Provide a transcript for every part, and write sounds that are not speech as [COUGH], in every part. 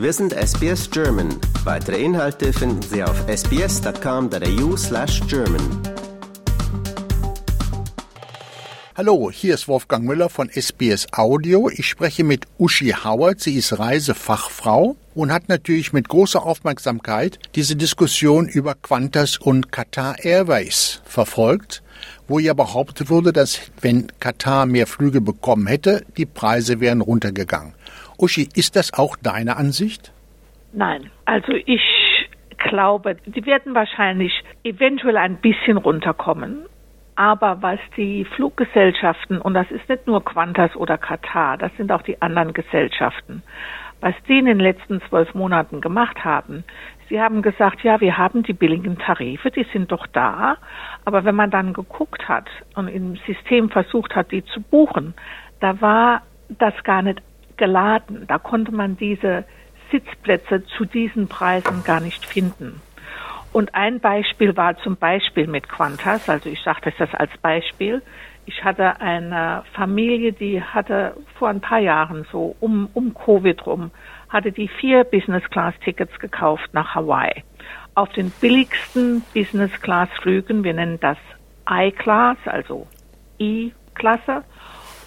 Wir sind SBS German. Weitere Inhalte finden Sie auf sbs.com.au slash German. Hallo, hier ist Wolfgang Müller von SBS Audio. Ich spreche mit Uschi Howard. Sie ist Reisefachfrau und hat natürlich mit großer Aufmerksamkeit diese Diskussion über Qantas und Qatar Airways verfolgt, wo ja behauptet wurde, dass wenn Qatar mehr Flüge bekommen hätte, die Preise wären runtergegangen. Uschi, ist das auch deine Ansicht? Nein, also ich glaube, die werden wahrscheinlich eventuell ein bisschen runterkommen. Aber was die Fluggesellschaften, und das ist nicht nur Qantas oder Qatar, das sind auch die anderen Gesellschaften, was die in den letzten zwölf Monaten gemacht haben, sie haben gesagt, ja, wir haben die billigen Tarife, die sind doch da. Aber wenn man dann geguckt hat und im System versucht hat, die zu buchen, da war das gar nicht geladen. Da konnte man diese Sitzplätze zu diesen Preisen gar nicht finden. Und ein Beispiel war zum Beispiel mit Qantas, also ich sage das als Beispiel. Ich hatte eine Familie, die hatte vor ein paar Jahren so um, um Covid rum, hatte die vier Business-Class-Tickets gekauft nach Hawaii. Auf den billigsten Business-Class-Flügen, wir nennen das I-Class, also I-Klasse,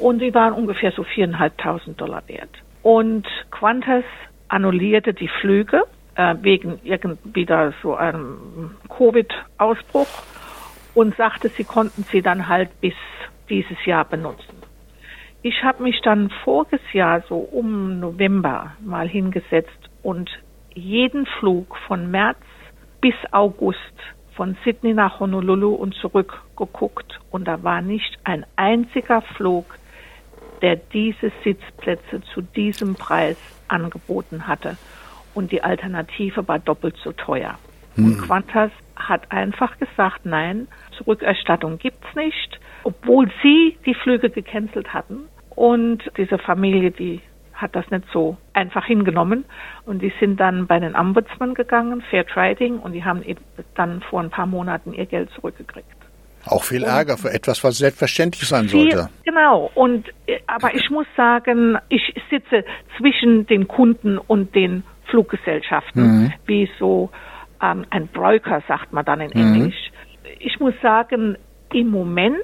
und die waren ungefähr so viereinhalbtausend Dollar wert. Und Qantas annullierte die Flüge äh, wegen irgendwie so einem Covid-Ausbruch und sagte, sie konnten sie dann halt bis dieses Jahr benutzen. Ich habe mich dann voriges Jahr so um November mal hingesetzt und jeden Flug von März bis August von Sydney nach Honolulu und zurück geguckt und da war nicht ein einziger Flug, der diese Sitzplätze zu diesem Preis angeboten hatte und die Alternative war doppelt so teuer. Hm. Und Qantas hat einfach gesagt, nein, Zurückerstattung gibt's nicht, obwohl sie die Flüge gecancelt hatten. Und diese Familie, die hat das nicht so einfach hingenommen. Und die sind dann bei den Ombudsman gegangen, Fair Trading, und die haben dann vor ein paar Monaten ihr Geld zurückgekriegt. Auch viel Ärger für etwas, was selbstverständlich sein viel, sollte. Genau. Und äh, aber ich muss sagen, ich sitze zwischen den Kunden und den Fluggesellschaften, mhm. wie so ähm, ein Broker, sagt man dann in mhm. Englisch. Ich muss sagen, im Moment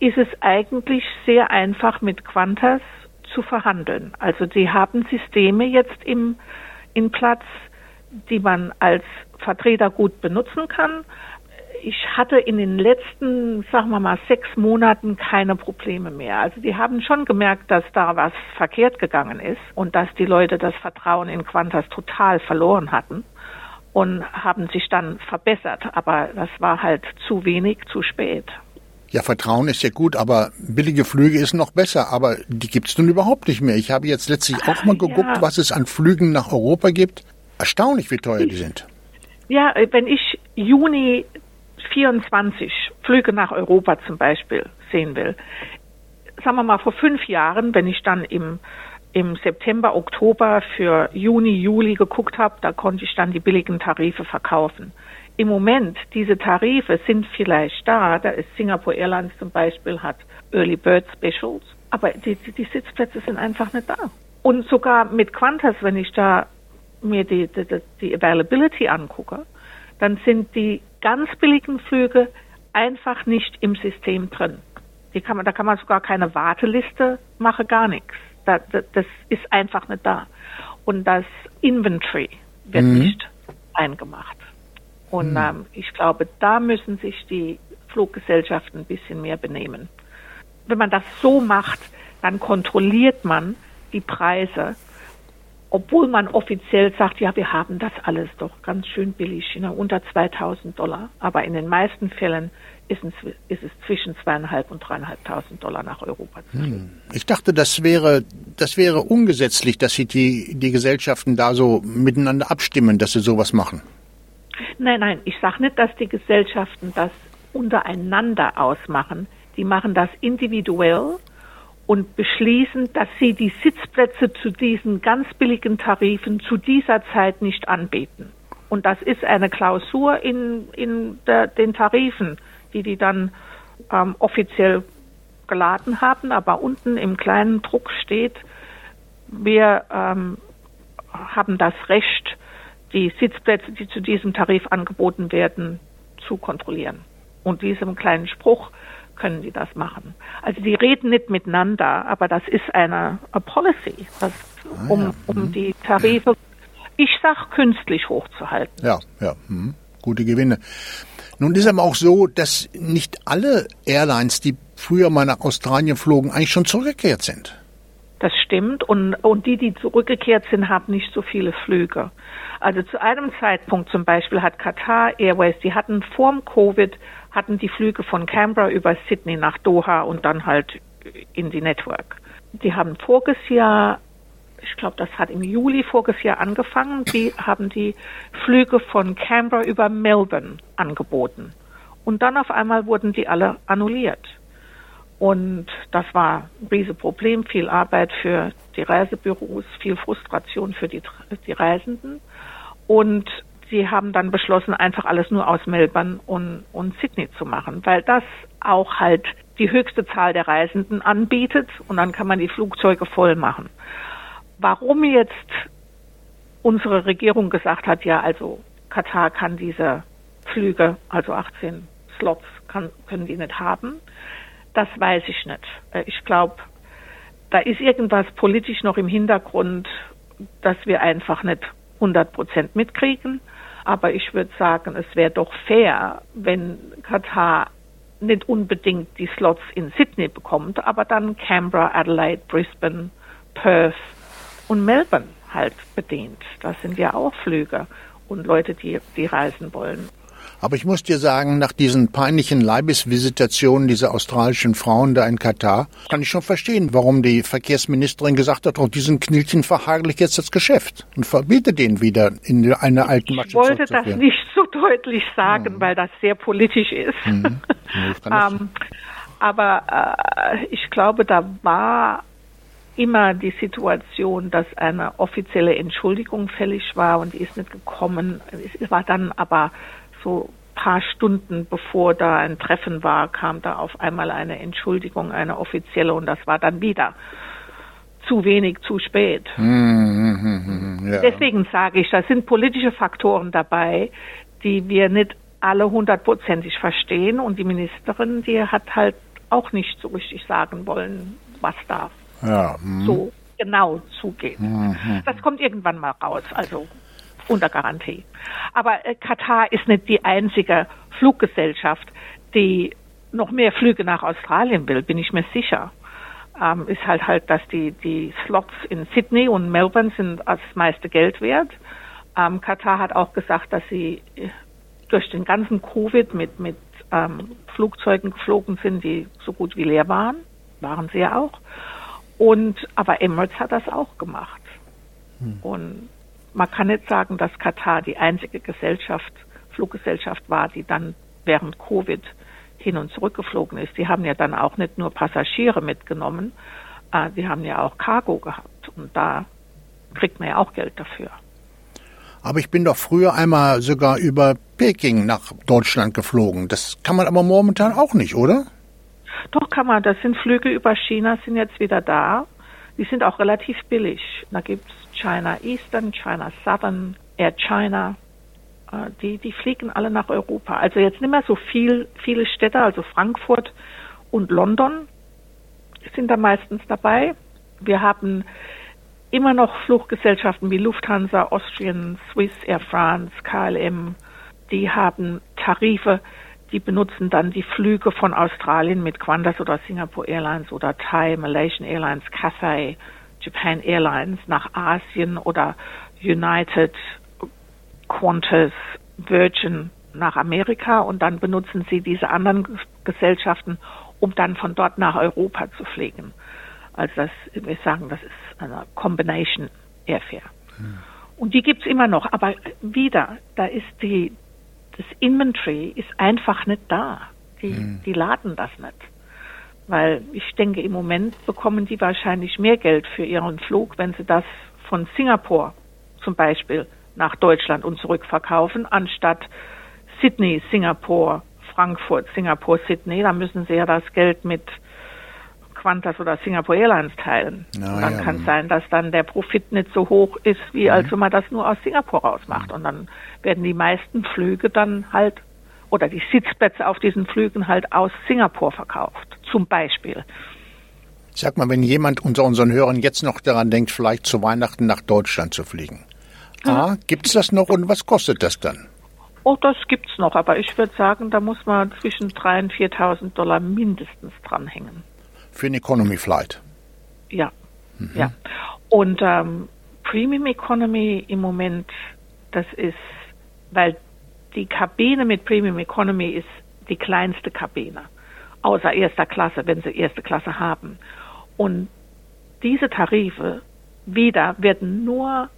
ist es eigentlich sehr einfach mit Qantas zu verhandeln. Also sie haben Systeme jetzt im, in Platz, die man als Vertreter gut benutzen kann ich hatte in den letzten, sagen wir mal, sechs Monaten keine Probleme mehr. Also die haben schon gemerkt, dass da was verkehrt gegangen ist und dass die Leute das Vertrauen in Qantas total verloren hatten und haben sich dann verbessert. Aber das war halt zu wenig, zu spät. Ja, Vertrauen ist ja gut, aber billige Flüge ist noch besser. Aber die gibt es nun überhaupt nicht mehr. Ich habe jetzt letztlich auch mal geguckt, ja. was es an Flügen nach Europa gibt. Erstaunlich, wie teuer die sind. Ja, wenn ich Juni 24 Flüge nach Europa zum Beispiel sehen will, sagen wir mal vor fünf Jahren, wenn ich dann im im September, Oktober für Juni, Juli geguckt habe, da konnte ich dann die billigen Tarife verkaufen. Im Moment, diese Tarife sind vielleicht da, da ist Singapore Airlines zum Beispiel, hat Early Bird Specials, aber die, die, die Sitzplätze sind einfach nicht da. Und sogar mit Qantas, wenn ich da mir die, die, die Availability angucke, dann sind die ganz billigen Flüge einfach nicht im System drin. Kann man, da kann man sogar keine Warteliste machen, gar nichts. Da, das, das ist einfach nicht da. Und das Inventory wird mhm. nicht eingemacht. Und mhm. ähm, ich glaube, da müssen sich die Fluggesellschaften ein bisschen mehr benehmen. Wenn man das so macht, dann kontrolliert man die Preise obwohl man offiziell sagt, ja, wir haben das alles doch ganz schön billig, ne, unter 2000 Dollar. Aber in den meisten Fällen ist es, zwischen zweieinhalb und dreieinhalbtausend Dollar nach Europa zu hm. Ich dachte, das wäre, das wäre ungesetzlich, dass sich die, die Gesellschaften da so miteinander abstimmen, dass sie sowas machen. Nein, nein, ich sage nicht, dass die Gesellschaften das untereinander ausmachen. Die machen das individuell und beschließen, dass sie die Sitzplätze zu diesen ganz billigen Tarifen zu dieser Zeit nicht anbieten. Und das ist eine Klausur in, in der, den Tarifen, die die dann ähm, offiziell geladen haben, aber unten im kleinen Druck steht, wir ähm, haben das Recht, die Sitzplätze, die zu diesem Tarif angeboten werden, zu kontrollieren. Und diesem kleinen Spruch können die das machen. Also die reden nicht miteinander, aber das ist eine, eine Policy, das, ah, um, ja. um mhm. die Tarife, ich sag, künstlich hochzuhalten. Ja, ja, hm. gute Gewinne. Nun ist aber auch so, dass nicht alle Airlines, die früher mal nach Australien flogen, eigentlich schon zurückgekehrt sind. Das stimmt. Und, und die, die zurückgekehrt sind, haben nicht so viele Flüge. Also zu einem Zeitpunkt zum Beispiel hat Qatar Airways, die hatten vorm Covid, hatten die Flüge von Canberra über Sydney nach Doha und dann halt in die Network. Die haben voriges Jahr, ich glaube, das hat im Juli voriges Jahr angefangen, die haben die Flüge von Canberra über Melbourne angeboten. Und dann auf einmal wurden die alle annulliert. Und das war ein Riesenproblem, viel Arbeit für die Reisebüros, viel Frustration für die, die Reisenden. Und sie haben dann beschlossen, einfach alles nur aus Melbourne und, und Sydney zu machen, weil das auch halt die höchste Zahl der Reisenden anbietet und dann kann man die Flugzeuge voll machen. Warum jetzt unsere Regierung gesagt hat, ja, also Katar kann diese Flüge, also 18 Slots, kann, können die nicht haben, das weiß ich nicht. Äh, ich glaube, da ist irgendwas politisch noch im Hintergrund, dass wir einfach nicht 100 Prozent mitkriegen. Aber ich würde sagen, es wäre doch fair, wenn Katar nicht unbedingt die Slots in Sydney bekommt, aber dann Canberra, Adelaide, Brisbane, Perth und Melbourne halt bedient. Das sind ja auch Flüge und Leute, die, die reisen wollen. Aber ich muss dir sagen, nach diesen peinlichen Leibesvisitationen dieser australischen Frauen da in Katar, kann ich schon verstehen, warum die Verkehrsministerin gesagt hat, oh, diesen Knilchen verhagel jetzt das Geschäft und verbiete den wieder in eine alten Matsche Ich wollte das nicht so deutlich sagen, mhm. weil das sehr politisch ist. Mhm. [LAUGHS] ähm, aber äh, ich glaube, da war immer die Situation, dass eine offizielle Entschuldigung fällig war und die ist nicht gekommen. Es war dann aber so paar Stunden bevor da ein Treffen war, kam da auf einmal eine Entschuldigung, eine offizielle und das war dann wieder zu wenig, zu spät. Mm, ja. Deswegen sage ich, da sind politische Faktoren dabei, die wir nicht alle hundertprozentig verstehen und die Ministerin, die hat halt auch nicht so richtig sagen wollen, was da ja, so genau zugeht. Das kommt irgendwann mal raus. Also unter Garantie. Aber äh, Katar ist nicht die einzige Fluggesellschaft, die noch mehr Flüge nach Australien will, bin ich mir sicher. Ähm, ist halt halt, dass die, die Slots in Sydney und Melbourne sind das meiste Geld wert. Ähm, Katar hat auch gesagt, dass sie äh, durch den ganzen Covid mit, mit ähm, Flugzeugen geflogen sind, die so gut wie leer waren. Waren sie ja auch. Und, aber Emirates hat das auch gemacht. Hm. Und man kann nicht sagen, dass Katar die einzige Gesellschaft, Fluggesellschaft war, die dann während Covid hin und zurück geflogen ist. Die haben ja dann auch nicht nur Passagiere mitgenommen, äh, die haben ja auch Cargo gehabt und da kriegt man ja auch Geld dafür. Aber ich bin doch früher einmal sogar über Peking nach Deutschland geflogen. Das kann man aber momentan auch nicht, oder? Doch kann man. Das sind Flüge über China, sind jetzt wieder da. Die sind auch relativ billig. Da gibt's China Eastern, China Southern, Air China. Äh, die, die fliegen alle nach Europa. Also jetzt nicht mehr so viel, viele Städte, also Frankfurt und London sind da meistens dabei. Wir haben immer noch Fluggesellschaften wie Lufthansa, Austrian, Swiss, Air France, KLM. Die haben Tarife, die benutzen dann die Flüge von Australien mit Qantas oder Singapore Airlines oder Thai, Malaysian Airlines, Cathay, Japan Airlines nach Asien oder United, Qantas, Virgin nach Amerika und dann benutzen sie diese anderen Gesellschaften, um dann von dort nach Europa zu fliegen. Also das, wir sagen, das ist eine Combination Airfare. Hm. Und die gibt's immer noch, aber wieder, da ist die, das Inventory ist einfach nicht da. Die, hm. die laden das nicht. Weil ich denke, im Moment bekommen die wahrscheinlich mehr Geld für ihren Flug, wenn sie das von Singapur zum Beispiel nach Deutschland und zurück verkaufen, anstatt Sydney, Singapur, Frankfurt, Singapur, Sydney. Da müssen sie ja das Geld mit Qantas oder Singapore Airlines teilen. Na dann ja. kann es sein, dass dann der Profit nicht so hoch ist, wie als wenn man das nur aus Singapur raus macht. Und dann werden die meisten Flüge dann halt oder die Sitzplätze auf diesen Flügen halt aus Singapur verkauft, zum Beispiel. Sag mal, wenn jemand unter unseren Hörern jetzt noch daran denkt, vielleicht zu Weihnachten nach Deutschland zu fliegen. A, gibt's das noch und was kostet das dann? Oh, das gibt's noch, aber ich würde sagen, da muss man zwischen 3.000 und 4.000 Dollar mindestens dranhängen. Für einen Economy Flight. Ja, ja. Und ähm, Premium Economy im Moment, das ist, weil die Kabine mit Premium Economy ist die kleinste Kabine, außer erster Klasse, wenn sie erste Klasse haben. Und diese Tarife wieder werden nur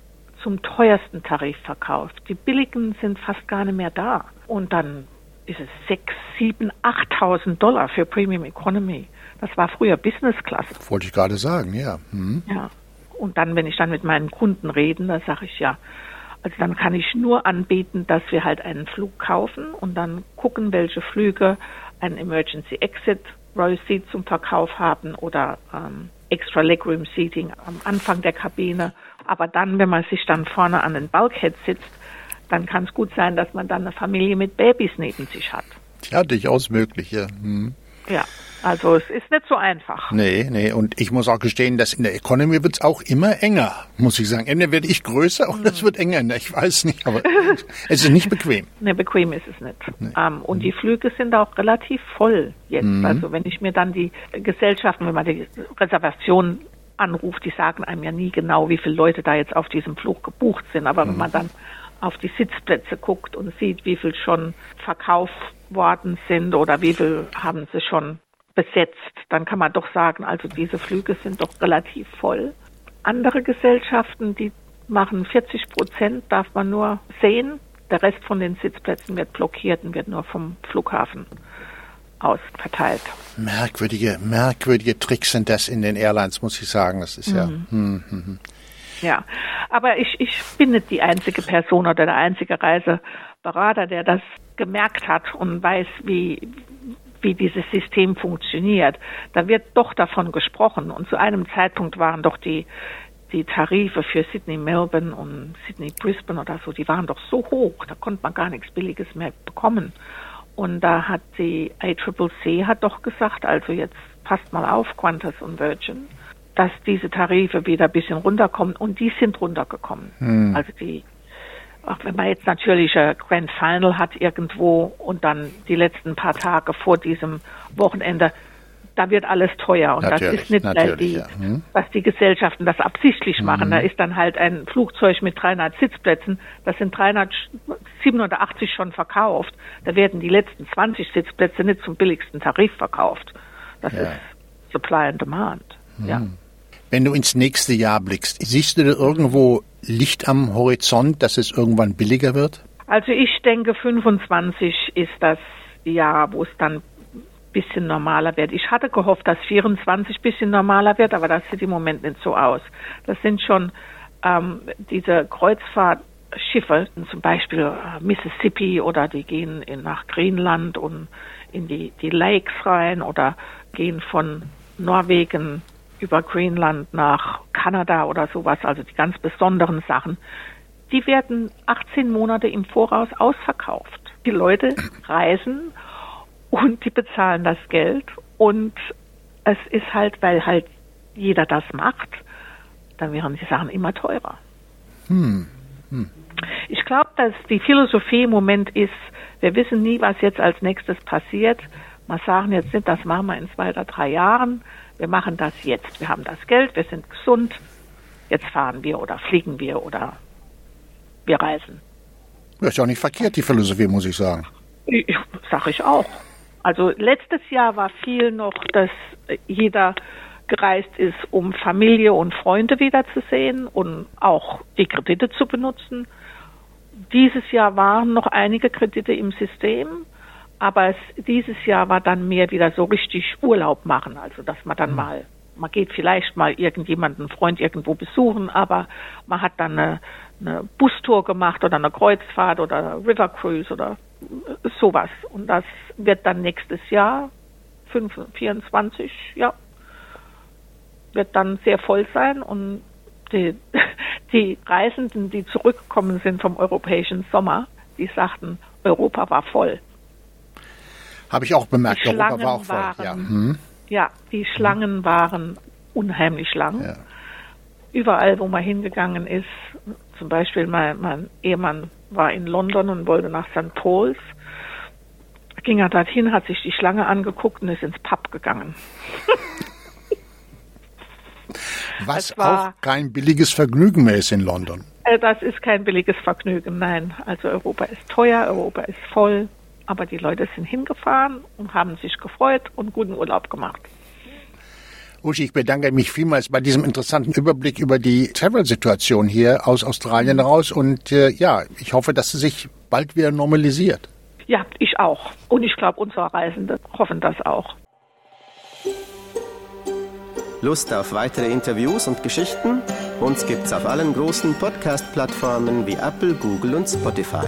zum teuersten Tarif verkauft. Die billigen sind fast gar nicht mehr da. Und dann ist es sechs, sieben, 8.000 Dollar für Premium Economy. Das war früher Business Class. Wollte ich gerade sagen, ja. Hm. Ja. Und dann, wenn ich dann mit meinen Kunden reden, da sage ich ja, also dann kann ich nur anbieten, dass wir halt einen Flug kaufen und dann gucken, welche Flüge ein Emergency Exit Row Seat zum Verkauf haben oder ähm, Extra Legroom Seating am Anfang der Kabine. Aber dann, wenn man sich dann vorne an den Bulkhead sitzt, dann kann es gut sein, dass man dann eine Familie mit Babys neben sich hat. Ja, durchaus möglich, ja. Hm. Ja, also es ist nicht so einfach. Nee, nee, und ich muss auch gestehen, dass in der Economy wird's auch immer enger, muss ich sagen. Entweder werde ich größer oder es wird enger. Ich weiß nicht, aber [LAUGHS] es ist nicht bequem. Ne, bequem ist es nicht. Ähm, und die Flüge sind auch relativ voll jetzt. Also wenn ich mir dann die Gesellschaften, wenn man die Reservation anruft, die sagen einem ja nie genau, wie viele Leute da jetzt auf diesem Flug gebucht sind. Aber wenn man dann auf die Sitzplätze guckt und sieht, wie viel schon verkauft worden sind oder wie viel haben sie schon besetzt, dann kann man doch sagen, also diese Flüge sind doch relativ voll. Andere Gesellschaften, die machen 40 Prozent, darf man nur sehen. Der Rest von den Sitzplätzen wird blockiert und wird nur vom Flughafen aus verteilt. Merkwürdige, merkwürdige Tricks sind das in den Airlines, muss ich sagen. Das ist ja. Hm, hm, hm. Ja, aber ich, ich bin nicht die einzige Person oder der einzige Reiseberater, der das gemerkt hat und weiß, wie, wie dieses System funktioniert. Da wird doch davon gesprochen. Und zu einem Zeitpunkt waren doch die, die Tarife für Sydney, Melbourne und Sydney, Brisbane oder so, die waren doch so hoch, da konnte man gar nichts Billiges mehr bekommen. Und da hat die ACCC hat doch gesagt, also jetzt passt mal auf, Qantas und Virgin, dass diese Tarife wieder ein bisschen runterkommen und die sind runtergekommen. Also die, auch wenn man jetzt natürlich ein Grand Final hat irgendwo und dann die letzten paar Tage vor diesem Wochenende, da wird alles teuer und das Natürlich, ist nicht, die, ja. Hm. dass die Gesellschaften das absichtlich machen. Da ist dann halt ein Flugzeug mit 300 Sitzplätzen, das sind 387 schon verkauft. Da werden die letzten 20 Sitzplätze nicht zum billigsten Tarif verkauft. Das Ja. ist Supply and Demand. Ja. Wenn du ins nächste Jahr blickst, siehst du da irgendwo Licht am Horizont, dass es irgendwann billiger wird? Also ich denke, 25 ist das Jahr, wo es dann bisschen normaler wird. Ich hatte gehofft, dass 24 ein bisschen normaler wird, aber das sieht im Moment nicht so aus. Das sind schon ähm, diese Kreuzfahrtschiffe, zum Beispiel äh, Mississippi oder die gehen in, nach Greenland und in die, die Lakes rein oder gehen von Norwegen über Greenland nach Kanada oder sowas, also die ganz besonderen Sachen die werden 18 Monate im Voraus ausverkauft. Die Leute [CLEARS THROAT] reisen und die bezahlen das Geld und es ist halt, weil halt jeder das macht, dann wären die Sachen immer teurer. Ich glaube, dass die Philosophie im Moment ist, wir wissen nie, was jetzt als nächstes passiert. Wir sagen jetzt nicht, das machen wir in zwei oder drei Jahren. Wir machen das jetzt. Wir haben das Geld, wir sind gesund. Jetzt fahren wir oder fliegen wir oder wir reisen. Das ist ja auch nicht verkehrt, die Philosophie, muss ich sagen. Ich, sag ich auch. Also letztes Jahr war viel noch, dass jeder gereist ist, um Familie und Freunde wiederzusehen und auch die Kredite zu benutzen. Dieses Jahr waren noch einige Kredite im System, aber es, dieses Jahr war dann mehr wieder so richtig Urlaub machen, also dass man dann mal, man geht vielleicht mal irgendjemanden, einen Freund irgendwo besuchen, aber man hat dann eine, eine Bustour gemacht oder eine Kreuzfahrt oder eine River Cruise oder sowas. Und das wird dann nächstes Jahr, 5, 24, ja, wird dann sehr voll sein und die, [LAUGHS] die Reisenden, die zurückgekommen sind vom europäischen Sommer, die sagten, Europa war voll. Habe ich auch bemerkt, die Europa Schlangen war auch voll. Waren, ja. Hm. ja, die Schlangen waren unheimlich lang. Ja. Überall, wo man hingegangen ist, zum Beispiel mein, mein Ehemann war in London und wollte nach St. Paul's, ging er dorthin, hat sich die Schlange angeguckt und ist ins Pub gegangen. [LAUGHS] Was war- auch kein billiges Vergnügen mehr ist in London. Äh, Das ist kein billiges Vergnügen, nein. Also Europa ist teuer, Europa ist voll, aber die Leute sind hingefahren und haben sich gefreut und guten Urlaub gemacht. Uschi, ich bedanke mich vielmals bei diesem interessanten Überblick über die Travel-Situation hier aus Australien raus und äh, ja, ich hoffe, dass sie sich bald wieder normalisiert. Ja, ich auch. Und ich glaube, unsere Reisenden hoffen das auch. Lust auf weitere Interviews und Geschichten? Uns gibt's auf allen großen Podcast-Plattformen wie Apple, Google und Spotify.